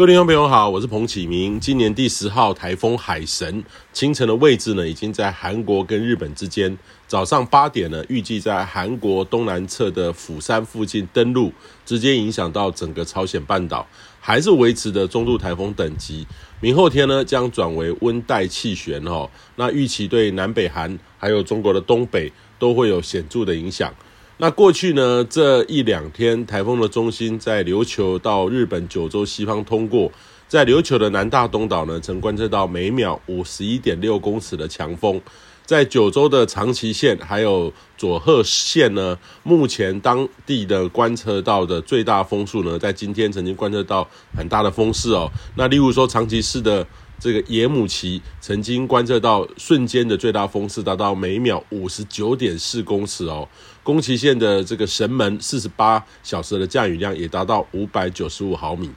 各位听众朋友好，我是彭启明。今年第十号台风海神，清晨的位置呢，已经在韩国跟日本之间。早上八点呢，预计在韩国东南侧的釜山附近登陆，直接影响到整个朝鲜半岛，还是维持的中度台风等级。明后天呢，将转为温带气旋哦。那预期对南北韩还有中国的东北都会有显著的影响。那过去呢，这一两天台风的中心在琉球到日本九州西方通过，在琉球的南大东岛呢，曾观测到每秒五十一点六公尺的强风，在九州的长崎县还有佐贺县呢，目前当地的观测到的最大风速呢，在今天曾经观测到很大的风势哦。那例如说长崎市的。这个野母崎曾经观测到瞬间的最大风势达到每秒五十九点四公尺哦，宫崎县的这个神门四十八小时的降雨量也达到五百九十五毫米。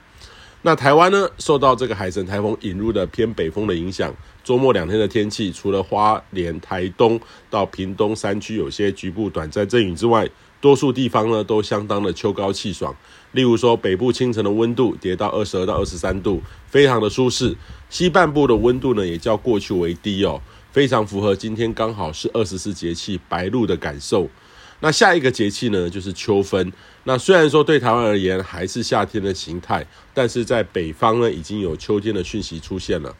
那台湾呢，受到这个海神台风引入的偏北风的影响，周末两天的天气，除了花莲、台东到屏东山区有些局部短暂阵雨之外，多数地方呢都相当的秋高气爽。例如说，北部清晨的温度跌到二十二到二十三度，非常的舒适。西半部的温度呢也较过去为低哦，非常符合今天刚好是二十四节气白露的感受。那下一个节气呢，就是秋分。那虽然说对台湾而言还是夏天的形态，但是在北方呢，已经有秋天的讯息出现了。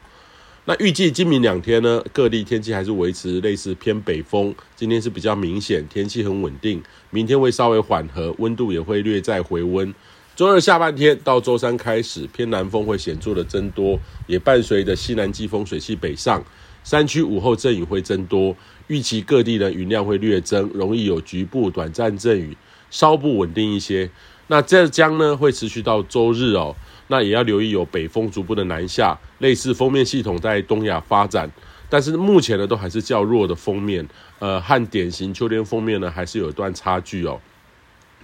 那预计今明两天呢，各地天气还是维持类似偏北风。今天是比较明显，天气很稳定。明天会稍微缓和，温度也会略再回温。周二下半天到周三开始，偏南风会显著的增多，也伴随着西南季风水气北上。山区午后阵雨会增多，预期各地的云量会略增，容易有局部短暂阵雨，稍不稳定一些。那浙江呢会持续到周日哦，那也要留意有北风逐步的南下，类似锋面系统在东亚发展，但是目前呢都还是较弱的锋面，呃，和典型秋天锋面呢还是有一段差距哦。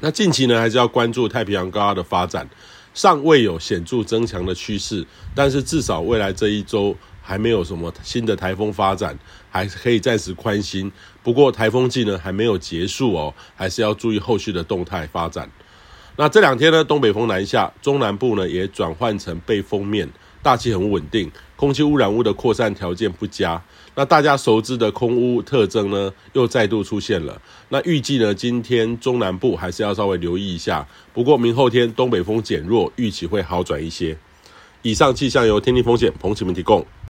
那近期呢还是要关注太平洋高压的发展，尚未有显著增强的趋势，但是至少未来这一周。还没有什么新的台风发展，还可以暂时宽心。不过台风季呢还没有结束哦，还是要注意后续的动态发展。那这两天呢，东北风南下，中南部呢也转换成背风面，大气很稳定，空气污染物的扩散条件不佳。那大家熟知的空污特征呢又再度出现了。那预计呢今天中南部还是要稍微留意一下。不过明后天东北风减弱，预期会好转一些。以上气象由天气风险彭启明提供。